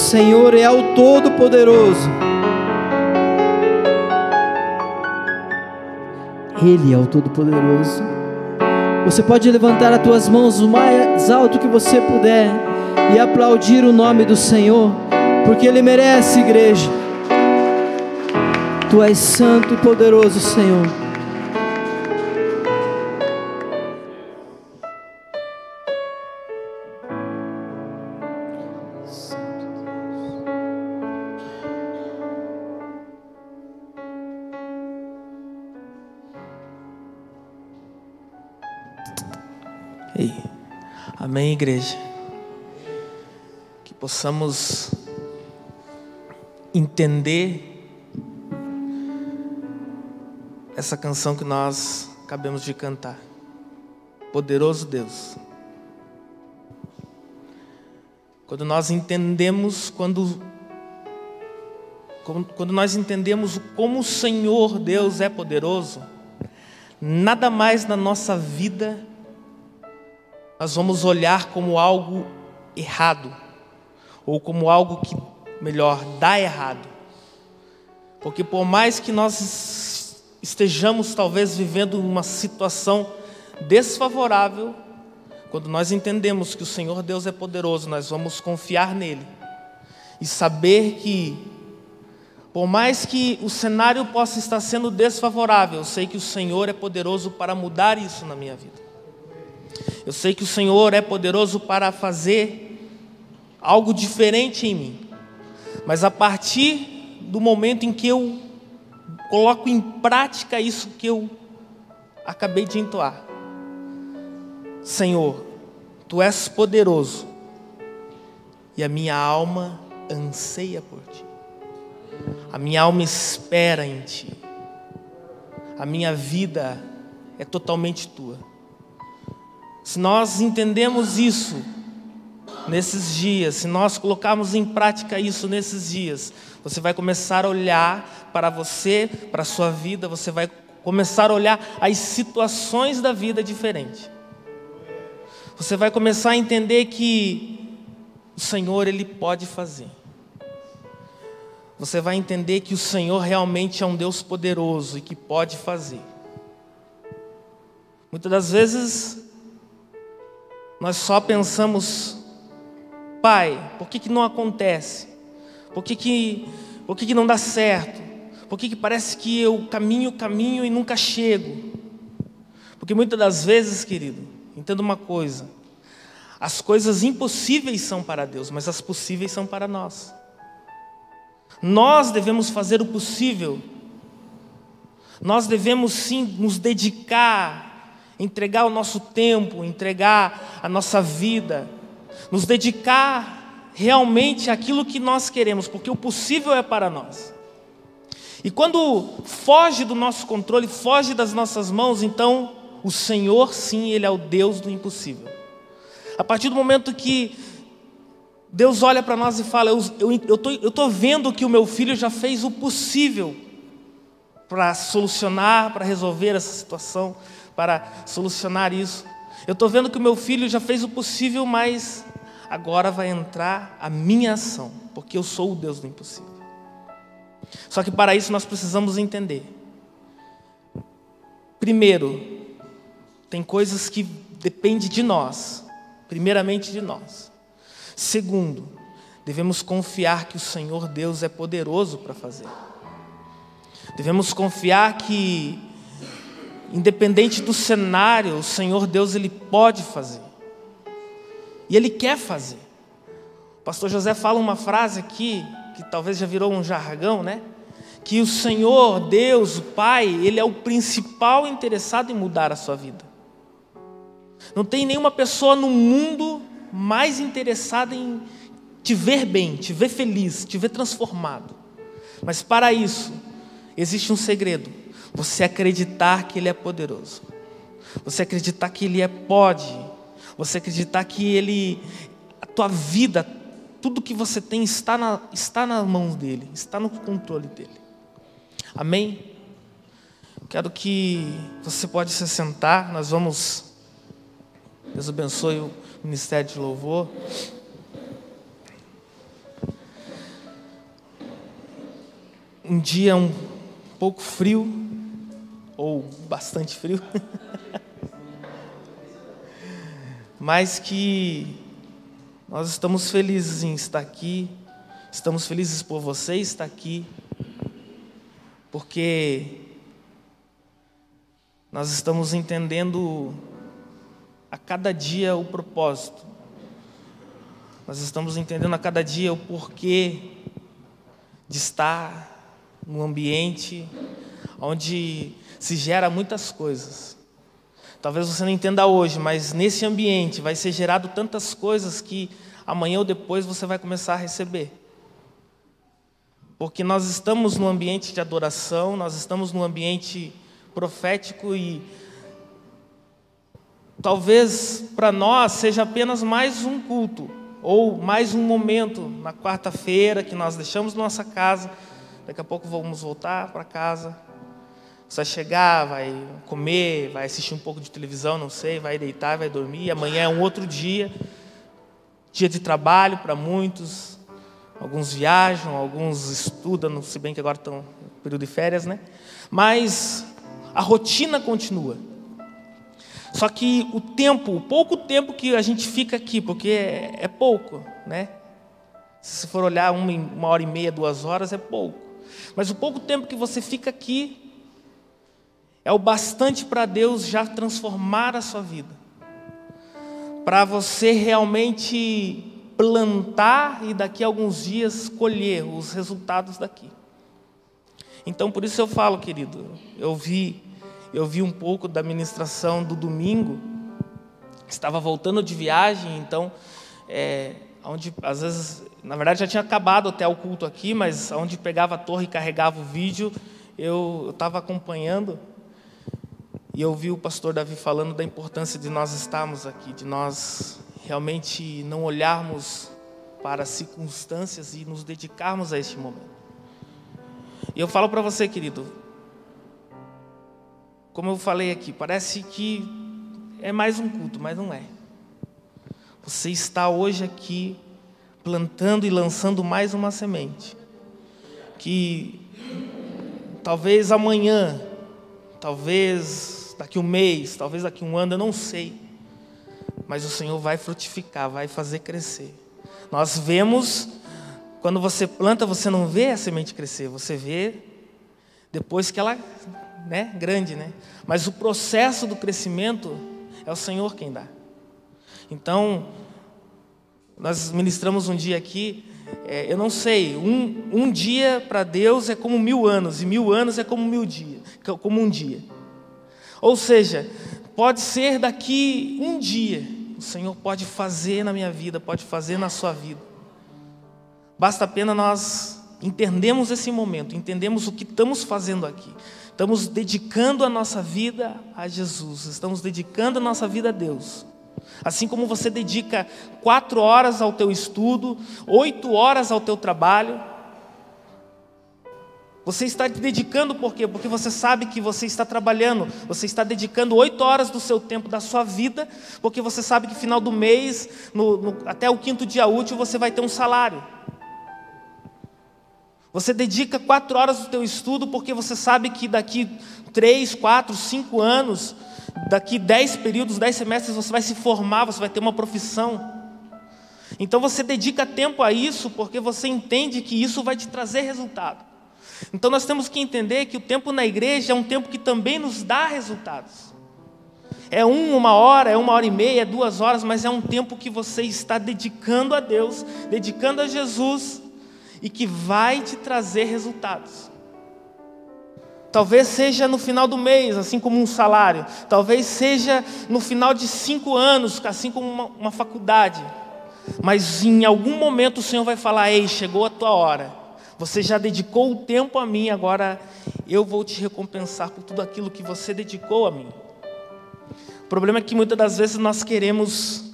Senhor é o Todo-Poderoso. Ele é o Todo-Poderoso. Você pode levantar as tuas mãos o mais alto que você puder e aplaudir o nome do Senhor, porque Ele merece, igreja. Tu és santo e poderoso, Senhor. Amém, igreja. Que possamos entender essa canção que nós acabamos de cantar. Poderoso Deus. Quando nós entendemos, quando, quando nós entendemos como o Senhor Deus é poderoso, nada mais na nossa vida nós vamos olhar como algo errado, ou como algo que, melhor, dá errado. Porque por mais que nós estejamos talvez vivendo uma situação desfavorável, quando nós entendemos que o Senhor Deus é poderoso, nós vamos confiar nele e saber que, por mais que o cenário possa estar sendo desfavorável, eu sei que o Senhor é poderoso para mudar isso na minha vida. Eu sei que o Senhor é poderoso para fazer algo diferente em mim. Mas a partir do momento em que eu coloco em prática isso que eu acabei de entoar. Senhor, tu és poderoso e a minha alma anseia por ti. A minha alma espera em ti. A minha vida é totalmente tua. Se nós entendemos isso nesses dias, se nós colocarmos em prática isso nesses dias, você vai começar a olhar para você, para a sua vida, você vai começar a olhar as situações da vida diferente. Você vai começar a entender que o Senhor ele pode fazer. Você vai entender que o Senhor realmente é um Deus poderoso e que pode fazer. Muitas das vezes nós só pensamos, pai, por que, que não acontece? Por que, que, por que, que não dá certo? Por que, que parece que eu caminho, caminho e nunca chego? Porque muitas das vezes, querido, entenda uma coisa: as coisas impossíveis são para Deus, mas as possíveis são para nós. Nós devemos fazer o possível, nós devemos sim nos dedicar entregar o nosso tempo, entregar a nossa vida, nos dedicar realmente àquilo que nós queremos, porque o possível é para nós. E quando foge do nosso controle, foge das nossas mãos, então o Senhor, sim, Ele é o Deus do impossível. A partir do momento que Deus olha para nós e fala: Eu estou eu, eu tô vendo que o meu filho já fez o possível para solucionar, para resolver essa situação para solucionar isso. Eu estou vendo que o meu filho já fez o possível, mas agora vai entrar a minha ação, porque eu sou o Deus do impossível. Só que para isso nós precisamos entender. Primeiro, tem coisas que dependem de nós, primeiramente de nós. Segundo, devemos confiar que o Senhor Deus é poderoso para fazer. Devemos confiar que Independente do cenário, o Senhor Deus ele pode fazer. E ele quer fazer. O pastor José fala uma frase aqui que talvez já virou um jargão, né? Que o Senhor Deus, o Pai, ele é o principal interessado em mudar a sua vida. Não tem nenhuma pessoa no mundo mais interessada em te ver bem, te ver feliz, te ver transformado. Mas para isso, existe um segredo. Você acreditar que Ele é poderoso. Você acreditar que Ele é pode. Você acreditar que Ele, a tua vida, tudo que você tem está na, está nas mãos dEle, está no controle dEle. Amém? Quero que você pode se sentar, nós vamos. Deus abençoe o Ministério de Louvor. um dia um pouco frio, ou bastante frio, mas que nós estamos felizes em estar aqui, estamos felizes por você estar aqui, porque nós estamos entendendo a cada dia o propósito, nós estamos entendendo a cada dia o porquê de estar num ambiente onde se gera muitas coisas. Talvez você não entenda hoje, mas nesse ambiente vai ser gerado tantas coisas que amanhã ou depois você vai começar a receber. Porque nós estamos num ambiente de adoração, nós estamos num ambiente profético e talvez para nós seja apenas mais um culto, ou mais um momento na quarta-feira que nós deixamos nossa casa, daqui a pouco vamos voltar para casa. Vai chegar, vai comer, vai assistir um pouco de televisão, não sei, vai deitar, vai dormir. Amanhã é um outro dia, dia de trabalho para muitos. Alguns viajam, alguns estudam, se bem que agora estão no período de férias, né? Mas a rotina continua. Só que o tempo, o pouco tempo que a gente fica aqui, porque é, é pouco, né? Se for olhar uma, uma hora e meia, duas horas, é pouco. Mas o pouco tempo que você fica aqui é o bastante para Deus já transformar a sua vida. Para você realmente plantar e daqui a alguns dias colher os resultados daqui. Então, por isso eu falo, querido, eu vi eu vi um pouco da ministração do domingo, estava voltando de viagem, então, é, onde às vezes, na verdade já tinha acabado até o culto aqui, mas onde pegava a torre e carregava o vídeo, eu estava acompanhando e eu vi o pastor Davi falando da importância de nós estarmos aqui, de nós realmente não olharmos para as circunstâncias e nos dedicarmos a este momento. E eu falo para você, querido, como eu falei aqui, parece que é mais um culto, mas não é. Você está hoje aqui plantando e lançando mais uma semente. Que talvez amanhã, talvez daqui um mês, talvez daqui um ano, eu não sei. Mas o Senhor vai frutificar, vai fazer crescer. Nós vemos, quando você planta, você não vê a semente crescer, você vê depois que ela né, grande, né? Mas o processo do crescimento é o Senhor quem dá. Então, nós ministramos um dia aqui, é, eu não sei, um, um dia para Deus é como mil anos, e mil anos é como mil dias, como um dia. Ou seja, pode ser daqui um dia, o Senhor pode fazer na minha vida, pode fazer na sua vida. Basta apenas nós entendemos esse momento, entendemos o que estamos fazendo aqui. Estamos dedicando a nossa vida a Jesus, estamos dedicando a nossa vida a Deus. Assim como você dedica quatro horas ao teu estudo, oito horas ao teu trabalho, você está dedicando por quê? Porque você sabe que você está trabalhando, você está dedicando oito horas do seu tempo, da sua vida, porque você sabe que final do mês, no, no, até o quinto dia útil, você vai ter um salário. Você dedica quatro horas do teu estudo porque você sabe que daqui três, quatro, cinco anos, daqui dez períodos, dez semestres, você vai se formar, você vai ter uma profissão. Então você dedica tempo a isso porque você entende que isso vai te trazer resultado. Então nós temos que entender que o tempo na igreja é um tempo que também nos dá resultados. É um, uma hora, é uma hora e meia, é duas horas, mas é um tempo que você está dedicando a Deus, dedicando a Jesus e que vai te trazer resultados. Talvez seja no final do mês, assim como um salário. Talvez seja no final de cinco anos, assim como uma, uma faculdade. Mas em algum momento o Senhor vai falar: Ei, chegou a tua hora. Você já dedicou o tempo a mim, agora eu vou te recompensar por tudo aquilo que você dedicou a mim. O problema é que muitas das vezes nós queremos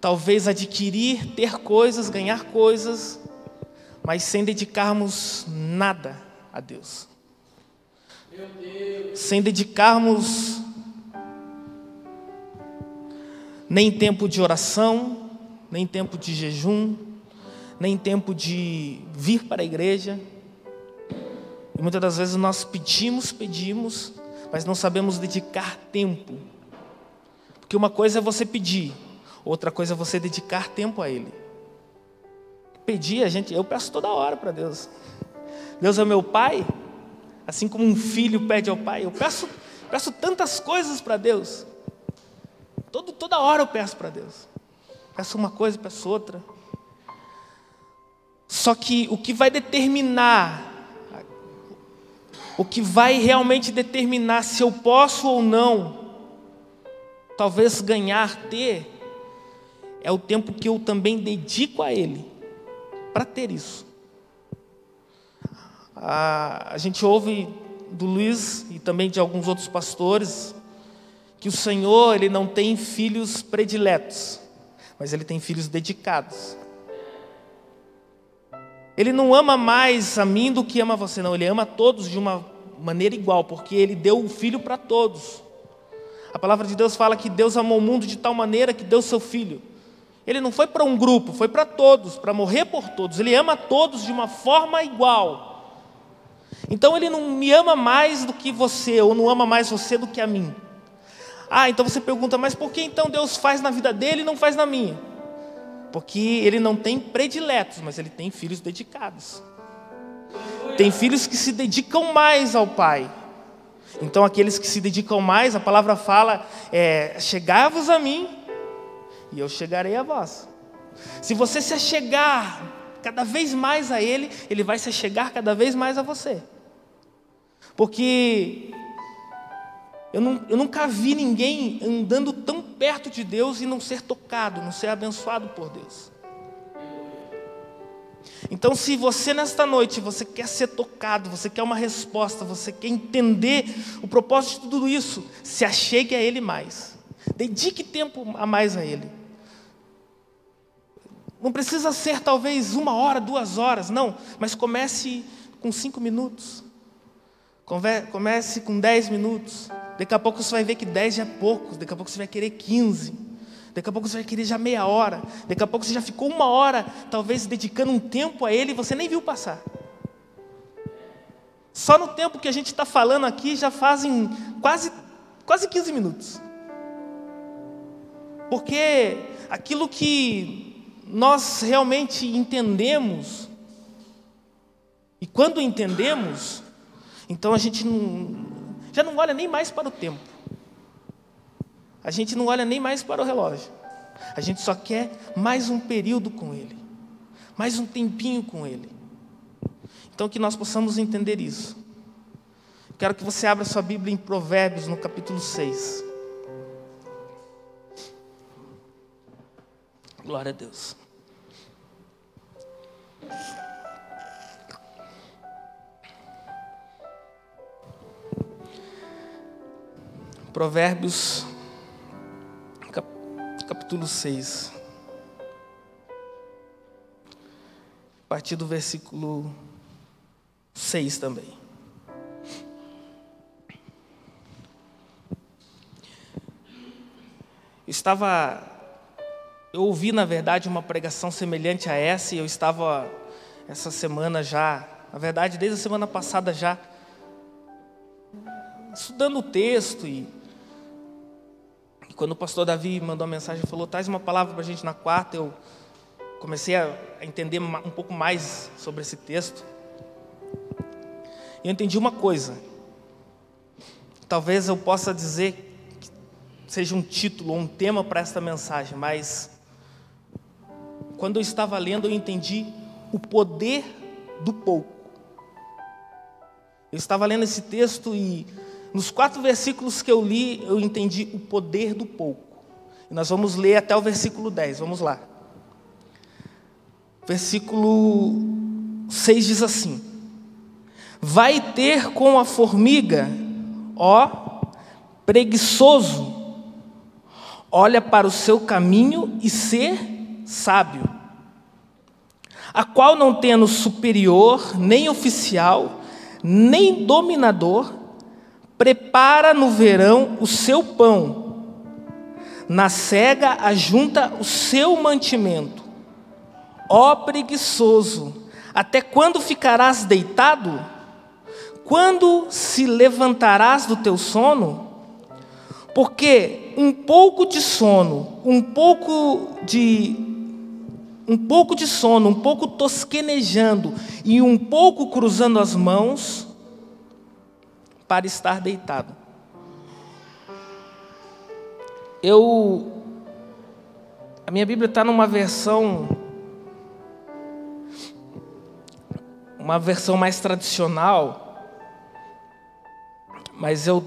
talvez adquirir, ter coisas, ganhar coisas, mas sem dedicarmos nada a Deus. Sem dedicarmos nem tempo de oração, nem tempo de jejum, nem tempo de vir para a igreja. E muitas das vezes nós pedimos, pedimos, mas não sabemos dedicar tempo. Porque uma coisa é você pedir, outra coisa é você dedicar tempo a Ele. Pedir, a gente, eu peço toda hora para Deus. Deus é meu Pai, assim como um filho pede ao Pai. Eu peço, peço tantas coisas para Deus. Todo, toda hora eu peço para Deus. Peço uma coisa, peço outra. Só que o que vai determinar, o que vai realmente determinar se eu posso ou não, talvez ganhar, ter, é o tempo que eu também dedico a Ele, para ter isso. A, a gente ouve do Luiz e também de alguns outros pastores que o Senhor ele não tem filhos prediletos, mas ele tem filhos dedicados. Ele não ama mais a mim do que ama você, não. Ele ama todos de uma maneira igual, porque ele deu o filho para todos. A palavra de Deus fala que Deus amou o mundo de tal maneira que deu seu filho. Ele não foi para um grupo, foi para todos, para morrer por todos. Ele ama todos de uma forma igual. Então ele não me ama mais do que você, ou não ama mais você do que a mim. Ah, então você pergunta, mas por que então Deus faz na vida dele e não faz na minha? Porque ele não tem prediletos, mas ele tem filhos dedicados. Tem filhos que se dedicam mais ao Pai. Então, aqueles que se dedicam mais, a palavra fala: é, chegai-vos a mim, e eu chegarei a vós. Se você se achegar cada vez mais a Ele, Ele vai se achegar cada vez mais a você. Porque eu, não, eu nunca vi ninguém andando tão perto de Deus e não ser tocado, não ser abençoado por Deus. Então, se você nesta noite você quer ser tocado, você quer uma resposta, você quer entender o propósito de tudo isso, se achegue a Ele mais. Dedique tempo a mais a Ele. Não precisa ser talvez uma hora, duas horas, não, mas comece com cinco minutos. Comece com dez minutos. Daqui a pouco você vai ver que 10 já é pouco, daqui a pouco você vai querer 15. Daqui a pouco você vai querer já meia hora. Daqui a pouco você já ficou uma hora, talvez dedicando um tempo a ele e você nem viu passar. Só no tempo que a gente está falando aqui já fazem quase, quase 15 minutos. Porque aquilo que nós realmente entendemos, e quando entendemos, então a gente não, já não olha nem mais para o tempo. A gente não olha nem mais para o relógio. A gente só quer mais um período com Ele, mais um tempinho com Ele. Então, que nós possamos entender isso. Quero que você abra sua Bíblia em Provérbios, no capítulo 6. Glória a Deus. Provérbios, capítulo 6. A partir do versículo 6 também. Eu estava. Eu ouvi, na verdade, uma pregação semelhante a essa, e eu estava essa semana já, na verdade, desde a semana passada já, estudando o texto e quando o pastor Davi mandou a mensagem, falou: traz uma palavra para a gente na quarta, eu comecei a entender um pouco mais sobre esse texto. E eu entendi uma coisa. Talvez eu possa dizer que seja um título ou um tema para esta mensagem, mas quando eu estava lendo, eu entendi o poder do pouco. Eu estava lendo esse texto e nos quatro versículos que eu li, eu entendi o poder do pouco. E nós vamos ler até o versículo 10, vamos lá. Versículo 6 diz assim: Vai ter com a formiga, ó preguiçoso, olha para o seu caminho e ser sábio, a qual não tendo superior, nem oficial, nem dominador, prepara no verão o seu pão, na cega ajunta o seu mantimento. Ó preguiçoso, até quando ficarás deitado? Quando se levantarás do teu sono? Porque um pouco de sono, um pouco de um pouco de sono, um pouco tosquenejando e um pouco cruzando as mãos para estar deitado. Eu a minha Bíblia está numa versão uma versão mais tradicional, mas eu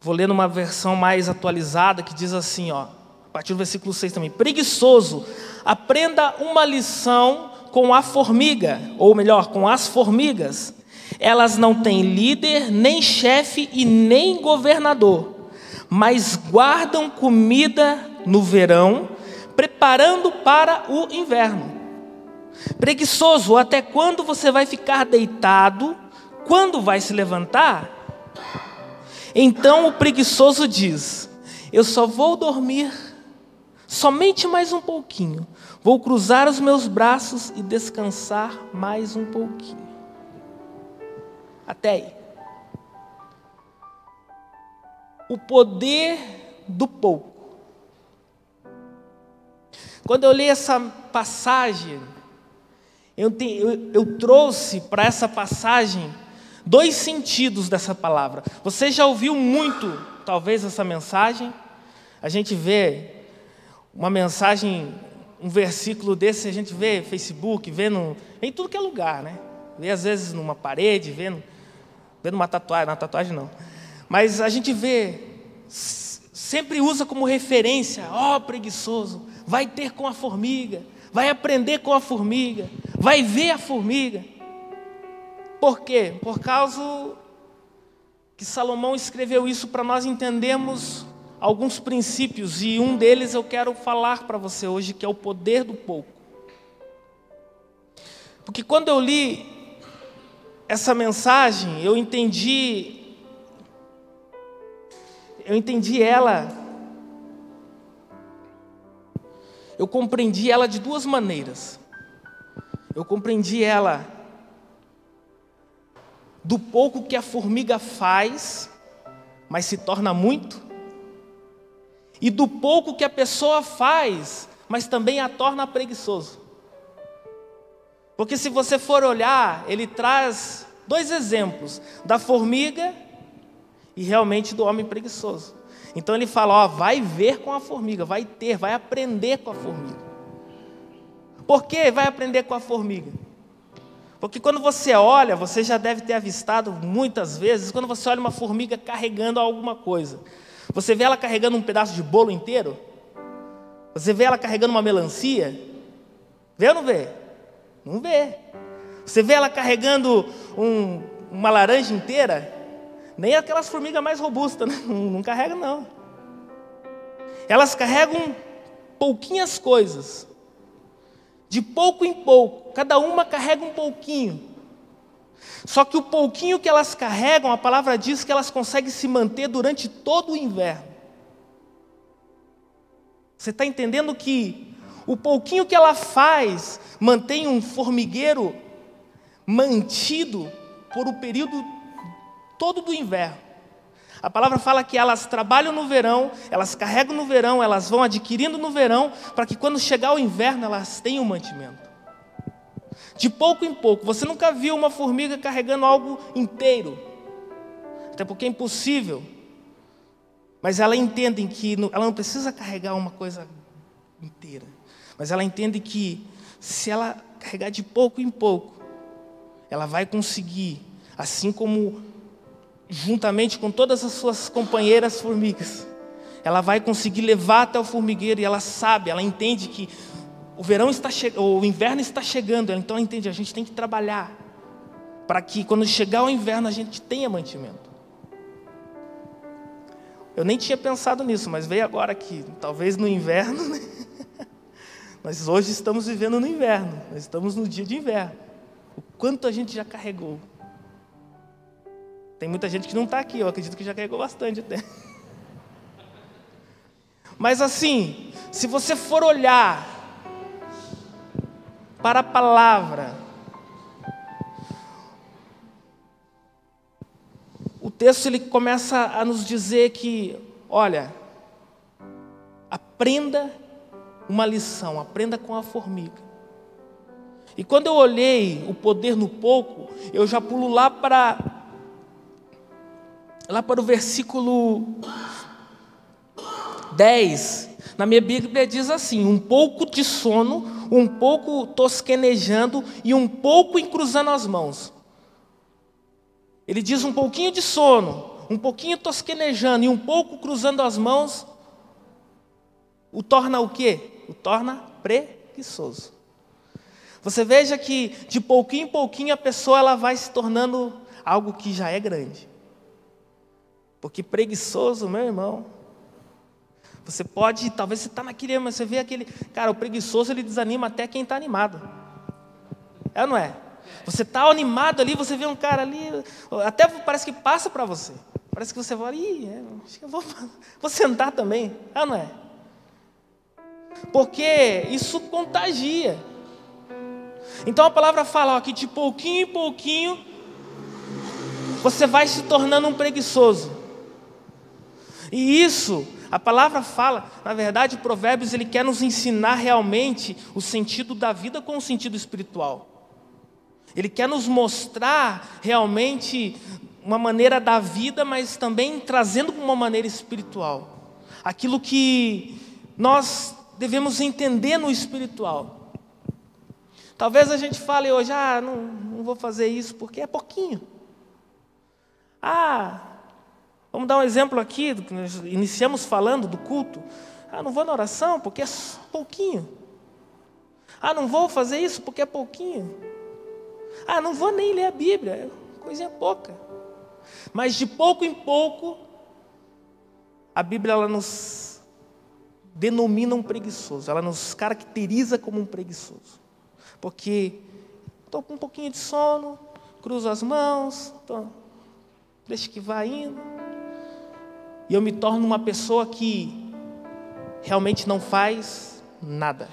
vou ler numa versão mais atualizada que diz assim, ó, a partir do versículo 6 também: Preguiçoso, aprenda uma lição com a formiga, ou melhor, com as formigas. Elas não têm líder, nem chefe e nem governador, mas guardam comida no verão, preparando para o inverno. Preguiçoso, até quando você vai ficar deitado? Quando vai se levantar? Então o preguiçoso diz: Eu só vou dormir somente mais um pouquinho. Vou cruzar os meus braços e descansar mais um pouquinho. Até aí. O poder do pouco. Quando eu li essa passagem, eu, te, eu, eu trouxe para essa passagem dois sentidos dessa palavra. Você já ouviu muito, talvez, essa mensagem? A gente vê uma mensagem, um versículo desse, a gente vê no Facebook, vê no, em tudo que é lugar, né? Vê às vezes numa parede, vê, no, vê numa tatuagem, na tatuagem não. Mas a gente vê, sempre usa como referência, ó oh, preguiçoso, vai ter com a formiga, vai aprender com a formiga, vai ver a formiga. Por quê? Por causa que Salomão escreveu isso para nós entendermos alguns princípios e um deles eu quero falar para você hoje, que é o poder do pouco. Porque quando eu li essa mensagem, eu entendi eu entendi ela eu compreendi ela de duas maneiras. Eu compreendi ela do pouco que a formiga faz, mas se torna muito, e do pouco que a pessoa faz, mas também a torna preguiçoso. Porque se você for olhar, ele traz dois exemplos: da formiga e realmente do homem preguiçoso. Então ele fala: ó, vai ver com a formiga, vai ter, vai aprender com a formiga. Por que vai aprender com a formiga? Porque quando você olha, você já deve ter avistado muitas vezes, quando você olha uma formiga carregando alguma coisa, você vê ela carregando um pedaço de bolo inteiro? Você vê ela carregando uma melancia? Vê ou não vê? Não vê. Você vê ela carregando um, uma laranja inteira? Nem aquelas formigas mais robustas, né? não, não carregam, não. Elas carregam pouquinhas coisas, de pouco em pouco, cada uma carrega um pouquinho. Só que o pouquinho que elas carregam, a palavra diz que elas conseguem se manter durante todo o inverno. Você está entendendo que o pouquinho que ela faz mantém um formigueiro mantido por o um período todo do inverno. A palavra fala que elas trabalham no verão, elas carregam no verão, elas vão adquirindo no verão, para que quando chegar o inverno elas tenham mantimento. De pouco em pouco, você nunca viu uma formiga carregando algo inteiro, até porque é impossível. Mas ela entende que ela não precisa carregar uma coisa inteira, mas ela entende que se ela carregar de pouco em pouco, ela vai conseguir, assim como juntamente com todas as suas companheiras formigas. Ela vai conseguir levar até o formigueiro e ela sabe, ela entende que o verão está o inverno está chegando, então entende, a gente tem que trabalhar para que quando chegar o inverno a gente tenha mantimento. Eu nem tinha pensado nisso, mas veio agora que talvez no inverno, né? nós hoje estamos vivendo no inverno, nós estamos no dia de inverno. O quanto a gente já carregou, tem muita gente que não está aqui, eu acredito que já carregou bastante até. Mas assim, Se você for olhar para a palavra, o texto ele começa a nos dizer que, olha, aprenda uma lição, aprenda com a formiga. E quando eu olhei o poder no pouco, eu já pulo lá para lá para o versículo 10. Na minha Bíblia diz assim: um pouco de sono, um pouco tosquenejando e um pouco encruzando as mãos. Ele diz um pouquinho de sono, um pouquinho tosquenejando e um pouco cruzando as mãos, o torna o quê? O torna preguiçoso. Você veja que de pouquinho em pouquinho a pessoa ela vai se tornando algo que já é grande. Porque preguiçoso, meu irmão, você pode, talvez você está naquele, mas você vê aquele, cara, o preguiçoso ele desanima até quem está animado. É ou não é? Você está animado ali, você vê um cara ali, até parece que passa para você. Parece que você vai, Ih, é, acho que eu vou, vou sentar também. É ou não é? Porque isso contagia. Então a palavra fala ó, que de pouquinho em pouquinho você vai se tornando um preguiçoso. E isso, a palavra fala, na verdade, Provérbios ele quer nos ensinar realmente o sentido da vida com o sentido espiritual. Ele quer nos mostrar realmente uma maneira da vida, mas também trazendo uma maneira espiritual. Aquilo que nós devemos entender no espiritual. Talvez a gente fale hoje, ah, não, não vou fazer isso porque é pouquinho. Ah, vamos dar um exemplo aqui, nós iniciamos falando do culto. Ah, não vou na oração porque é pouquinho. Ah, não vou fazer isso porque é pouquinho. Ah, não vou nem ler a Bíblia, é coisinha pouca. Mas de pouco em pouco, a Bíblia ela nos denomina um preguiçoso, ela nos caracteriza como um preguiçoso porque estou com um pouquinho de sono, cruzo as mãos, tô, deixa que vá indo, e eu me torno uma pessoa que realmente não faz nada.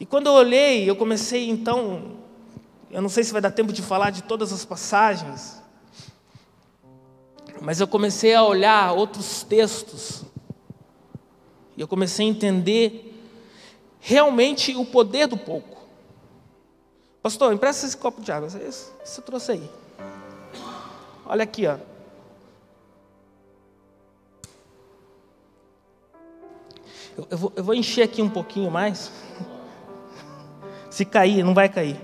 E quando eu olhei, eu comecei então, eu não sei se vai dar tempo de falar de todas as passagens, mas eu comecei a olhar outros textos, e eu comecei a entender realmente o poder do pouco. Pastor, empresta esse copo de água. Você trouxe aí. Olha aqui, ó. Eu, eu, vou, eu vou encher aqui um pouquinho mais. Se cair, não vai cair.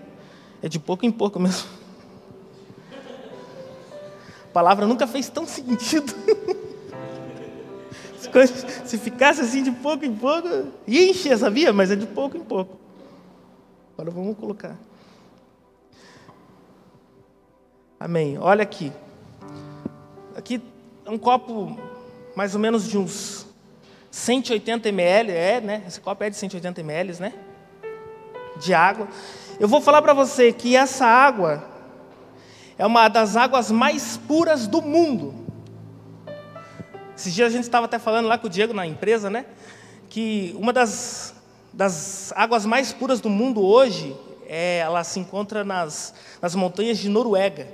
É de pouco em pouco mesmo. A palavra nunca fez tão sentido. se ficasse assim de pouco em pouco, ia encher, sabia? Mas é de pouco em pouco. Agora vamos colocar. Amém. Olha aqui. Aqui é um copo mais ou menos de uns 180 ml, é, né? Esse copo é de 180 ml, né? De água. Eu vou falar para você que essa água é uma das águas mais puras do mundo. Esses dias a gente estava até falando lá com o Diego na empresa, né? Que uma das, das águas mais puras do mundo hoje, é, ela se encontra nas, nas montanhas de Noruega.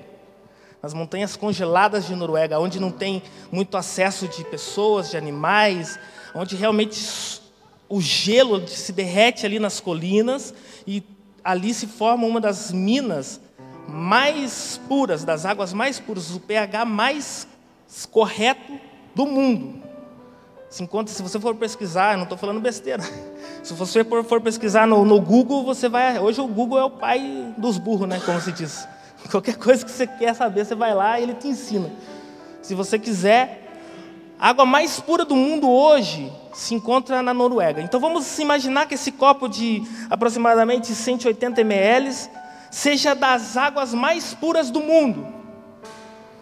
Nas montanhas congeladas de Noruega, onde não tem muito acesso de pessoas, de animais, onde realmente o gelo se derrete ali nas colinas e ali se forma uma das minas mais puras, das águas mais puras, o pH mais correto do mundo. Se, encontra, se você for pesquisar, não estou falando besteira. Se você for, pesquisar no, no, Google, você vai. Hoje o Google é o pai dos burros, né? Como se diz. Qualquer coisa que você quer saber, você vai lá e ele te ensina. Se você quiser, a água mais pura do mundo hoje se encontra na Noruega. Então vamos imaginar que esse copo de aproximadamente 180 ml seja das águas mais puras do mundo.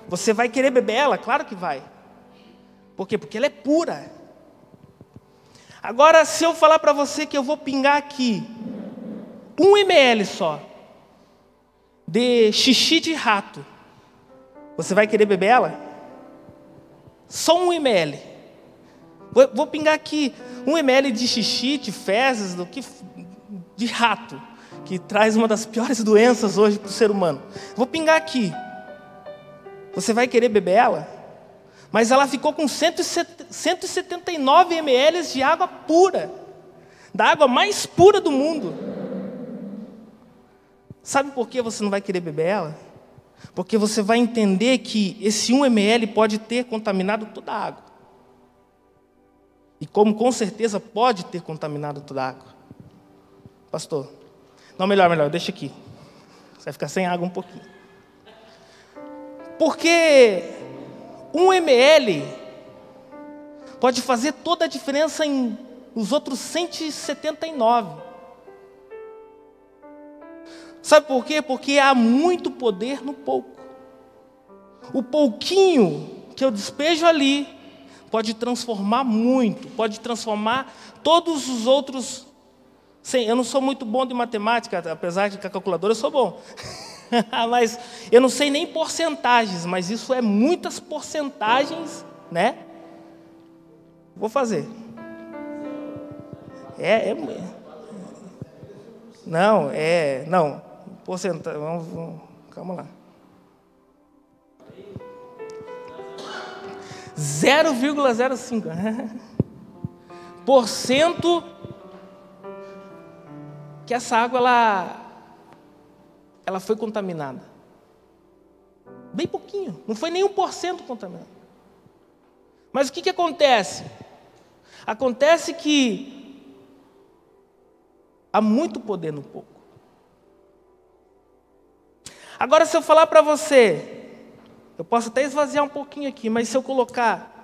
Você vai querer beber ela? Claro que vai. Por quê? Porque ela é pura. Agora, se eu falar para você que eu vou pingar aqui um ml só de xixi de rato, você vai querer beber ela? Só um ml. Vou, vou pingar aqui um ml de xixi, de fezes, do que de rato, que traz uma das piores doenças hoje para o ser humano. Vou pingar aqui. Você vai querer beber ela? Mas ela ficou com 179 ml de água pura, da água mais pura do mundo. Sabe por que você não vai querer beber ela? Porque você vai entender que esse 1 ml pode ter contaminado toda a água. E como com certeza pode ter contaminado toda a água. Pastor, não, melhor, melhor, deixa aqui. Você vai ficar sem água um pouquinho. Porque um ml pode fazer toda a diferença em os outros 179. Sabe por quê? Porque há muito poder no pouco. O pouquinho que eu despejo ali pode transformar muito, pode transformar todos os outros. Sim, eu não sou muito bom de matemática, apesar de que a calculadora eu sou bom. mas eu não sei nem porcentagens, mas isso é muitas porcentagens, né? Vou fazer. É, é não, é, não porcentagem. Vamos, vamos, calma lá. 0,05 por cento que essa água ela, ela foi contaminada. Bem pouquinho, não foi nem um por cento contaminado. Mas o que, que acontece? Acontece que há muito poder no pouco. Agora, se eu falar para você, eu posso até esvaziar um pouquinho aqui, mas se eu colocar,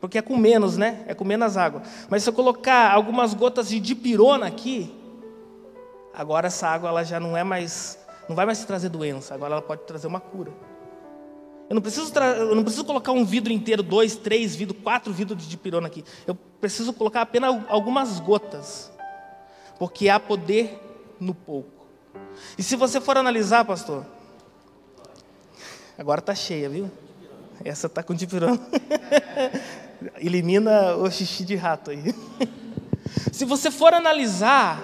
porque é com menos, né? É com menos água. Mas se eu colocar algumas gotas de dipirona aqui, agora essa água ela já não é mais, não vai mais trazer doença. Agora ela pode trazer uma cura. Eu não preciso, eu não preciso colocar um vidro inteiro, dois, três vidros, quatro vidros de dipirona aqui. Eu preciso colocar apenas algumas gotas, porque há poder no pouco. E se você for analisar, pastor, Agora está cheia, viu? Essa está com dipirona. Elimina o xixi de rato aí. Se você for analisar,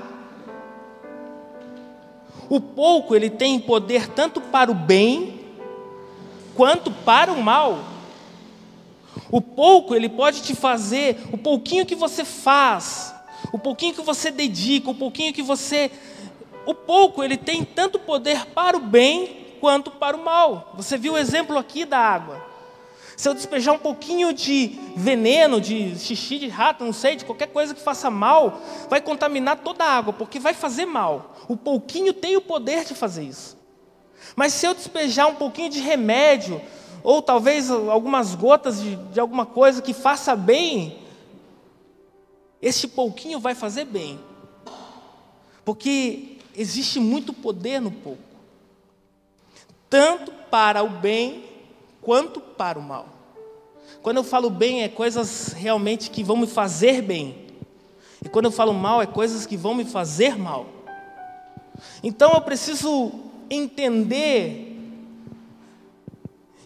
o pouco ele tem poder tanto para o bem quanto para o mal. O pouco ele pode te fazer, o pouquinho que você faz, o pouquinho que você dedica, o pouquinho que você o pouco ele tem tanto poder para o bem quanto para o mal. Você viu o exemplo aqui da água. Se eu despejar um pouquinho de veneno, de xixi de rato, não sei, de qualquer coisa que faça mal, vai contaminar toda a água, porque vai fazer mal. O pouquinho tem o poder de fazer isso. Mas se eu despejar um pouquinho de remédio, ou talvez algumas gotas de, de alguma coisa que faça bem, este pouquinho vai fazer bem. Porque existe muito poder no pouco tanto para o bem quanto para o mal. Quando eu falo bem, é coisas realmente que vão me fazer bem. E quando eu falo mal, é coisas que vão me fazer mal. Então eu preciso entender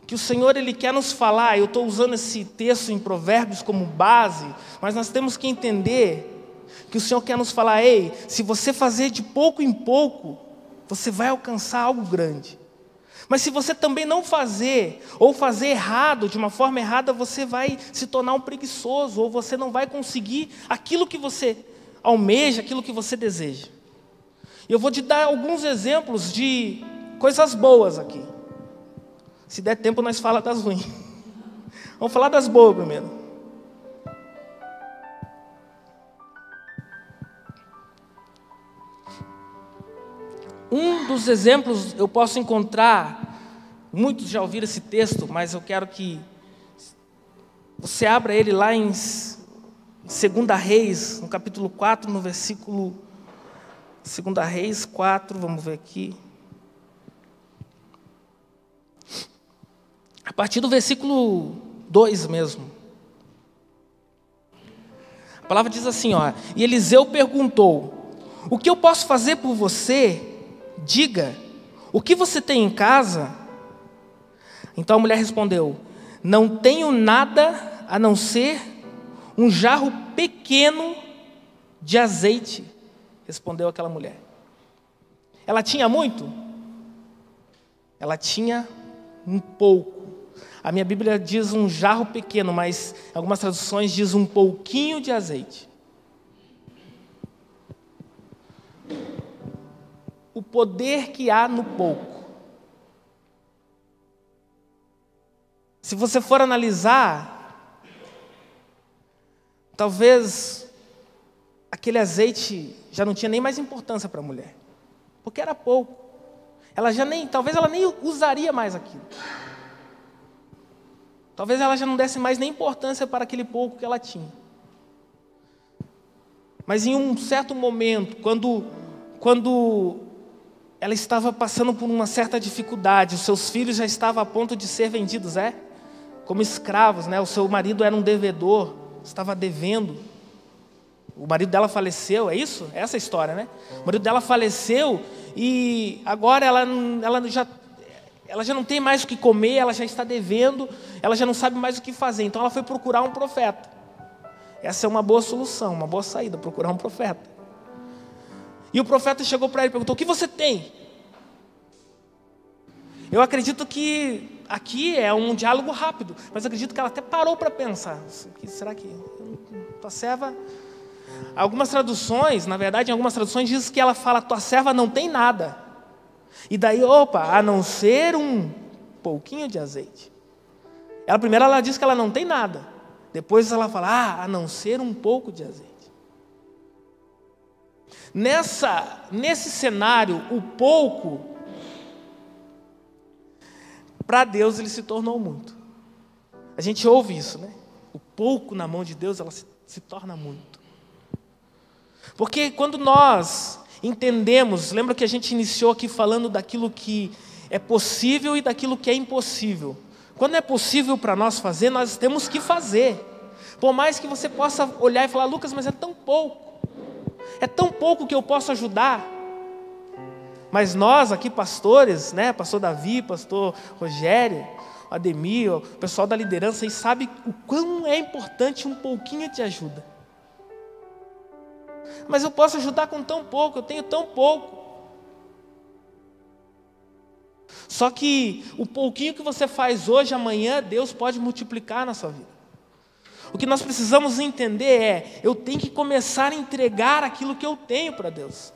que o Senhor ele quer nos falar. Eu estou usando esse texto em Provérbios como base, mas nós temos que entender que o Senhor quer nos falar: ei, se você fazer de pouco em pouco, você vai alcançar algo grande. Mas se você também não fazer, ou fazer errado, de uma forma errada, você vai se tornar um preguiçoso, ou você não vai conseguir aquilo que você almeja, aquilo que você deseja. Eu vou te dar alguns exemplos de coisas boas aqui. Se der tempo, nós fala das ruins. Vamos falar das boas primeiro. Um dos exemplos eu posso encontrar, muitos já ouviram esse texto, mas eu quero que você abra ele lá em 2 Reis, no capítulo 4, no versículo 2 Reis 4, vamos ver aqui. A partir do versículo 2 mesmo. A palavra diz assim, ó: "E Eliseu perguntou: O que eu posso fazer por você Diga, o que você tem em casa? Então a mulher respondeu: Não tenho nada a não ser Um jarro pequeno de azeite, respondeu aquela mulher. Ela tinha muito? Ela tinha um pouco. A minha Bíblia diz um jarro pequeno, mas algumas traduções diz um pouquinho de azeite. O poder que há no pouco. Se você for analisar, talvez aquele azeite já não tinha nem mais importância para a mulher, porque era pouco. Ela já nem, talvez ela nem usaria mais aquilo. Talvez ela já não desse mais nem importância para aquele pouco que ela tinha. Mas em um certo momento, quando, quando ela estava passando por uma certa dificuldade, os seus filhos já estavam a ponto de ser vendidos, é? Como escravos, né? O seu marido era um devedor, estava devendo. O marido dela faleceu, é isso? É essa a história, né? O marido dela faleceu e agora ela, ela já ela já não tem mais o que comer, ela já está devendo, ela já não sabe mais o que fazer. Então ela foi procurar um profeta. Essa é uma boa solução, uma boa saída, procurar um profeta. E o profeta chegou para ele e perguntou: O que você tem? Eu acredito que aqui é um diálogo rápido, mas acredito que ela até parou para pensar: será que tua serva. Algumas traduções, na verdade, em algumas traduções diz que ela fala: tua serva não tem nada. E daí, opa, a não ser um pouquinho de azeite. Ela primeiro ela diz que ela não tem nada. Depois ela fala, ah, a não ser um pouco de azeite. Nessa, nesse cenário, o pouco, para Deus ele se tornou muito. A gente ouve isso, né? O pouco na mão de Deus, ela se, se torna muito. Porque quando nós entendemos, lembra que a gente iniciou aqui falando daquilo que é possível e daquilo que é impossível. Quando é possível para nós fazer, nós temos que fazer. Por mais que você possa olhar e falar, Lucas, mas é tão pouco. É tão pouco que eu posso ajudar. Mas nós aqui, pastores, né, pastor Davi, pastor Rogério, Ademir, o pessoal da liderança, aí sabe o quão é importante um pouquinho de ajuda. Mas eu posso ajudar com tão pouco, eu tenho tão pouco. Só que o pouquinho que você faz hoje, amanhã, Deus pode multiplicar na sua vida. O que nós precisamos entender é: eu tenho que começar a entregar aquilo que eu tenho para Deus.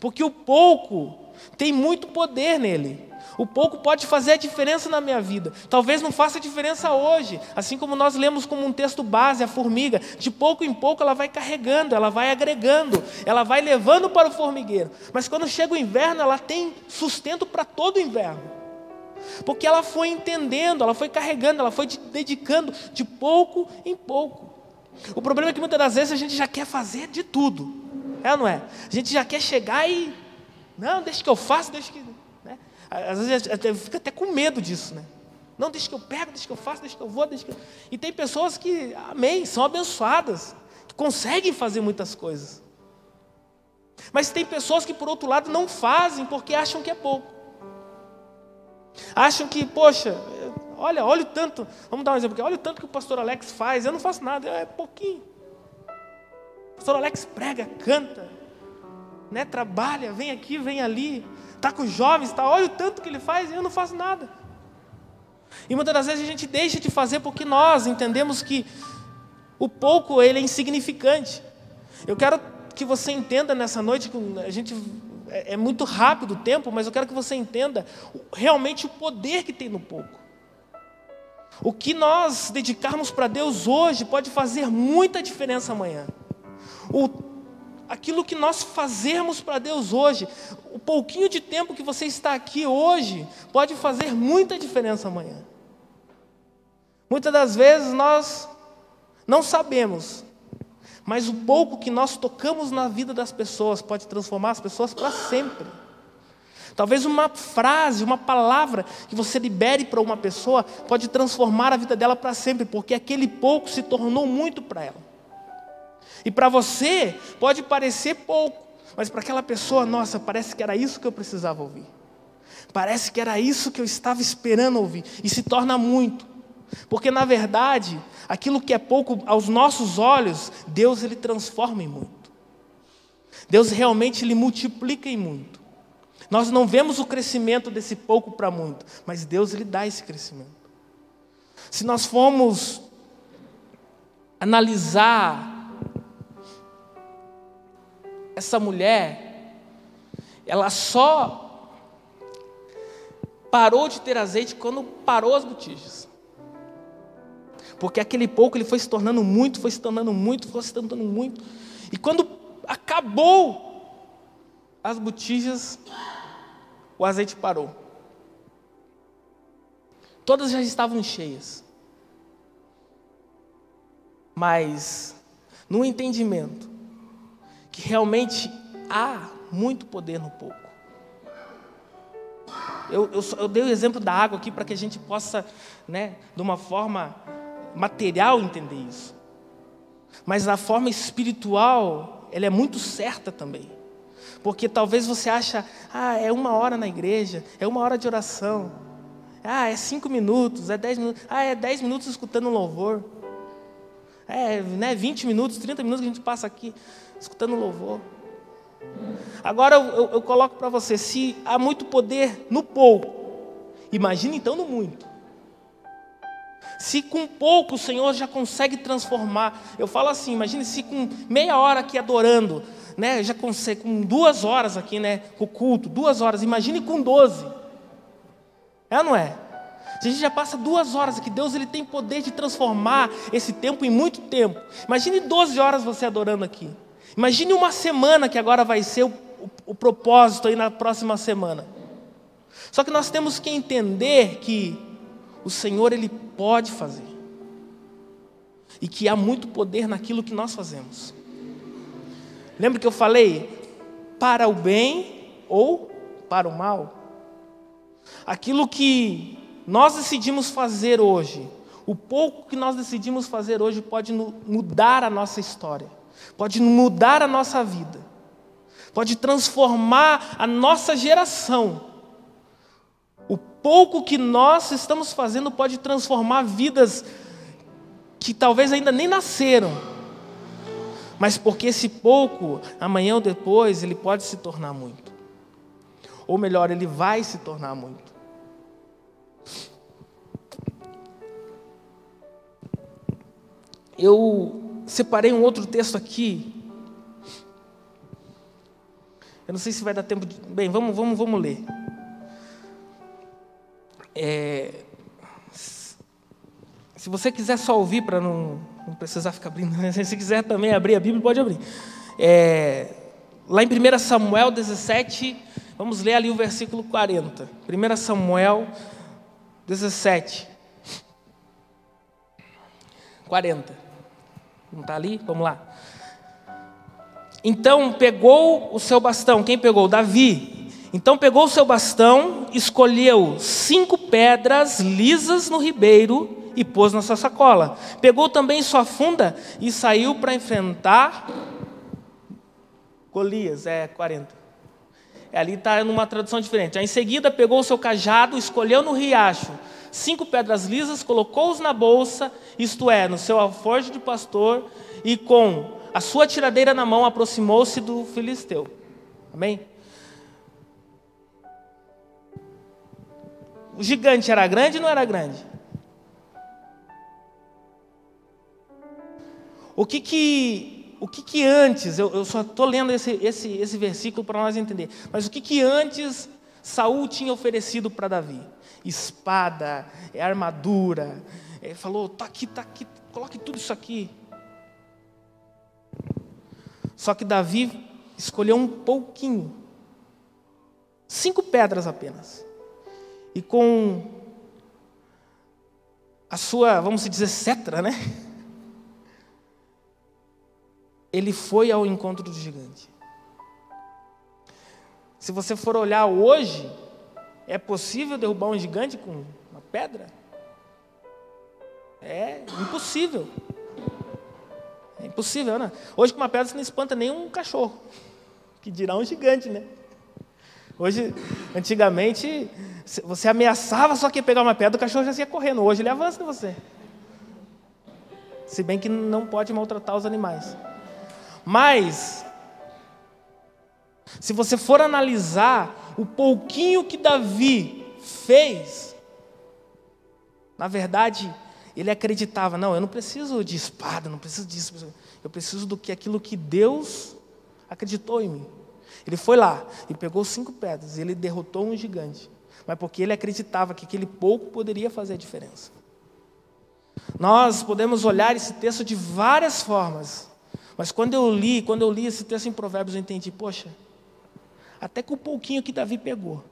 Porque o pouco tem muito poder nele. O pouco pode fazer a diferença na minha vida. Talvez não faça diferença hoje, assim como nós lemos como um texto base a formiga, de pouco em pouco ela vai carregando, ela vai agregando, ela vai levando para o formigueiro. Mas quando chega o inverno, ela tem sustento para todo o inverno. Porque ela foi entendendo, ela foi carregando, ela foi dedicando de pouco em pouco. O problema é que muitas das vezes a gente já quer fazer de tudo. É ou não é? A gente já quer chegar e. Não, deixa que eu faço, deixa que. Às vezes até, fica até com medo disso, né? Não, deixa que eu pego, deixa que eu faço, deixa que eu vou, deixa que. E tem pessoas que, amém, são abençoadas, que conseguem fazer muitas coisas. Mas tem pessoas que, por outro lado, não fazem porque acham que é pouco. Acham que, poxa, olha, olha o tanto, vamos dar um exemplo aqui, olha o tanto que o pastor Alex faz, eu não faço nada, é pouquinho. O pastor Alex prega, canta, né, trabalha, vem aqui, vem ali está com os jovens, tá, olha o tanto que ele faz eu não faço nada. E muitas das vezes a gente deixa de fazer porque nós entendemos que o pouco ele é insignificante. Eu quero que você entenda nessa noite, a gente é, é muito rápido o tempo, mas eu quero que você entenda realmente o poder que tem no pouco. O que nós dedicarmos para Deus hoje pode fazer muita diferença amanhã. O aquilo que nós fazemos para Deus hoje, o pouquinho de tempo que você está aqui hoje, pode fazer muita diferença amanhã. Muitas das vezes nós não sabemos, mas o pouco que nós tocamos na vida das pessoas pode transformar as pessoas para sempre. Talvez uma frase, uma palavra que você libere para uma pessoa pode transformar a vida dela para sempre, porque aquele pouco se tornou muito para ela. E para você pode parecer pouco, mas para aquela pessoa, nossa, parece que era isso que eu precisava ouvir. Parece que era isso que eu estava esperando ouvir. E se torna muito. Porque na verdade, aquilo que é pouco aos nossos olhos, Deus ele transforma em muito. Deus realmente ele multiplica em muito. Nós não vemos o crescimento desse pouco para muito, mas Deus ele dá esse crescimento. Se nós formos analisar essa mulher, ela só parou de ter azeite quando parou as botijas. Porque aquele pouco ele foi se tornando muito, foi se tornando muito, foi se tornando muito. E quando acabou as botijas, o azeite parou. Todas já estavam cheias. Mas, no entendimento que realmente há muito poder no pouco. Eu, eu, eu dei o exemplo da água aqui para que a gente possa, né, de uma forma material entender isso. Mas na forma espiritual, ela é muito certa também. Porque talvez você acha, ah, é uma hora na igreja, é uma hora de oração. Ah, é cinco minutos, é dez minutos. Ah, é dez minutos escutando louvor. É, né, 20 minutos, 30 minutos que a gente passa aqui escutando louvor. Agora eu, eu, eu coloco para você, se há muito poder no pouco, imagine então no muito. Se com pouco o Senhor já consegue transformar, eu falo assim, imagine se com meia hora aqui adorando, né, já consegue, com duas horas aqui, né, com o culto, duas horas, imagine com doze. É ou não é? A gente já passa duas horas aqui, Deus ele tem poder de transformar esse tempo em muito tempo. Imagine 12 horas você adorando aqui. Imagine uma semana que agora vai ser o, o, o propósito aí na próxima semana. Só que nós temos que entender que o Senhor ele pode fazer. E que há muito poder naquilo que nós fazemos. Lembra que eu falei para o bem ou para o mal? Aquilo que nós decidimos fazer hoje, o pouco que nós decidimos fazer hoje pode mudar a nossa história, pode mudar a nossa vida, pode transformar a nossa geração pouco que nós estamos fazendo pode transformar vidas que talvez ainda nem nasceram. Mas porque esse pouco, amanhã ou depois, ele pode se tornar muito. Ou melhor, ele vai se tornar muito. Eu separei um outro texto aqui. Eu não sei se vai dar tempo de. Bem, vamos, vamos, vamos ler. É, se você quiser só ouvir para não, não, precisar ficar abrindo, se quiser também abrir a Bíblia, pode abrir. É, lá em 1 Samuel 17, vamos ler ali o versículo 40. 1 Samuel 17. 40. Não está ali? Vamos lá. Então pegou o seu bastão. Quem pegou? Davi. Então pegou o seu bastão, escolheu cinco pedras lisas no ribeiro e pôs na sua sacola. Pegou também sua funda e saiu para enfrentar Golias, é 40. É, ali está numa tradução diferente. Aí, em seguida pegou o seu cajado, escolheu no riacho cinco pedras lisas, colocou-os na bolsa, isto é, no seu alforje de pastor, e com a sua tiradeira na mão aproximou-se do filisteu. Amém? O gigante era grande ou não era grande? O que que, o que, que antes, eu, eu só estou lendo esse, esse, esse versículo para nós entender, mas o que, que antes Saul tinha oferecido para Davi? Espada, é armadura, ele falou, tá aqui, tá aqui, coloque tudo isso aqui. Só que Davi escolheu um pouquinho, cinco pedras apenas e com a sua, vamos dizer, cetra, né? Ele foi ao encontro do gigante. Se você for olhar hoje, é possível derrubar um gigante com uma pedra? É impossível. É impossível, né? Hoje com uma pedra você não espanta nem um cachorro, que dirá um gigante, né? Hoje, antigamente, você ameaçava só que pegar uma pedra, o cachorro já ia correndo. Hoje ele avança em você. Se bem que não pode maltratar os animais. Mas, se você for analisar o pouquinho que Davi fez, na verdade, ele acreditava: não, eu não preciso de espada, não preciso disso, eu preciso do que aquilo que Deus acreditou em mim. Ele foi lá e pegou cinco pedras e ele derrotou um gigante, mas porque ele acreditava que aquele pouco poderia fazer a diferença. Nós podemos olhar esse texto de várias formas, mas quando eu li, quando eu li esse texto em Provérbios, eu entendi, poxa, até com o pouquinho que Davi pegou.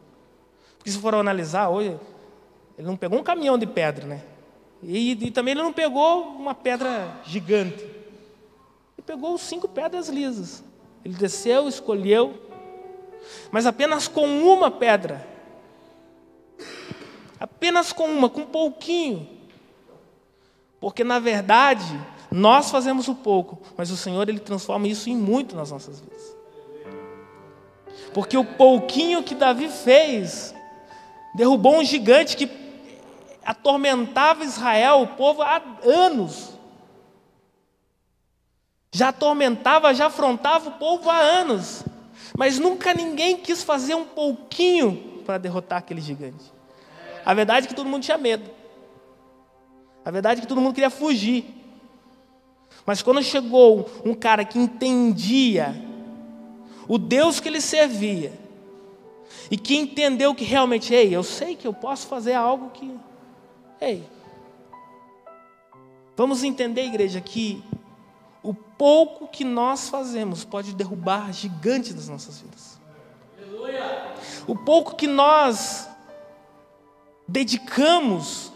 Porque se for analisar hoje, ele não pegou um caminhão de pedra, né? E, e também ele não pegou uma pedra gigante. Ele pegou cinco pedras lisas. Ele desceu, escolheu, mas apenas com uma pedra. Apenas com uma, com pouquinho. Porque na verdade, nós fazemos o pouco, mas o Senhor ele transforma isso em muito nas nossas vidas. Porque o pouquinho que Davi fez derrubou um gigante que atormentava Israel, o povo há anos já atormentava, já afrontava o povo há anos, mas nunca ninguém quis fazer um pouquinho para derrotar aquele gigante. A verdade é que todo mundo tinha medo, a verdade é que todo mundo queria fugir, mas quando chegou um cara que entendia o Deus que ele servia, e que entendeu que realmente, ei, eu sei que eu posso fazer algo que. Ei. Vamos entender, igreja, que o pouco que nós fazemos pode derrubar gigantes das nossas vidas. O pouco que nós dedicamos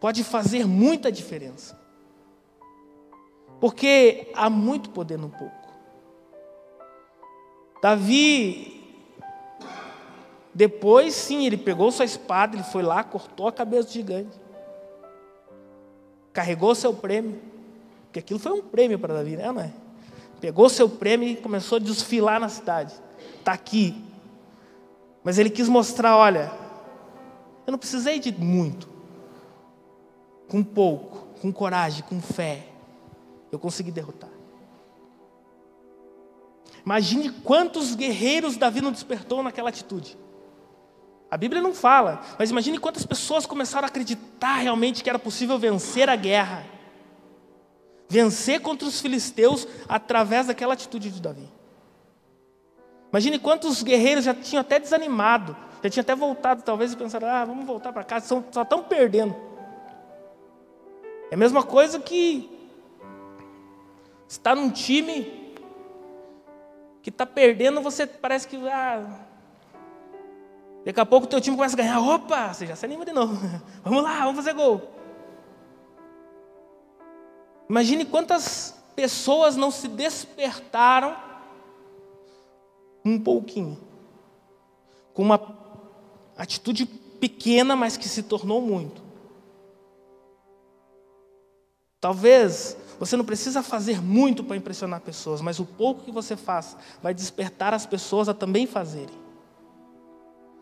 pode fazer muita diferença. Porque há muito poder no pouco. Davi, depois sim, ele pegou sua espada, ele foi lá, cortou a cabeça do gigante, carregou seu prêmio porque aquilo foi um prêmio para Davi, né? Não é? Pegou seu prêmio e começou a desfilar na cidade. Está aqui. Mas ele quis mostrar: olha, eu não precisei de muito. Com pouco, com coragem, com fé, eu consegui derrotar. Imagine quantos guerreiros Davi não despertou naquela atitude. A Bíblia não fala, mas imagine quantas pessoas começaram a acreditar realmente que era possível vencer a guerra vencer contra os filisteus através daquela atitude de Davi. Imagine quantos guerreiros já tinham até desanimado, já tinham até voltado, talvez, e pensaram: ah, vamos voltar para casa, só estão perdendo. É a mesma coisa que está num time que está perdendo, você parece que. Ah, daqui a pouco o teu time começa a ganhar. Opa, você já se anima de novo. Vamos lá, vamos fazer gol. Imagine quantas pessoas não se despertaram um pouquinho, com uma atitude pequena, mas que se tornou muito. Talvez você não precisa fazer muito para impressionar pessoas, mas o pouco que você faz vai despertar as pessoas a também fazerem.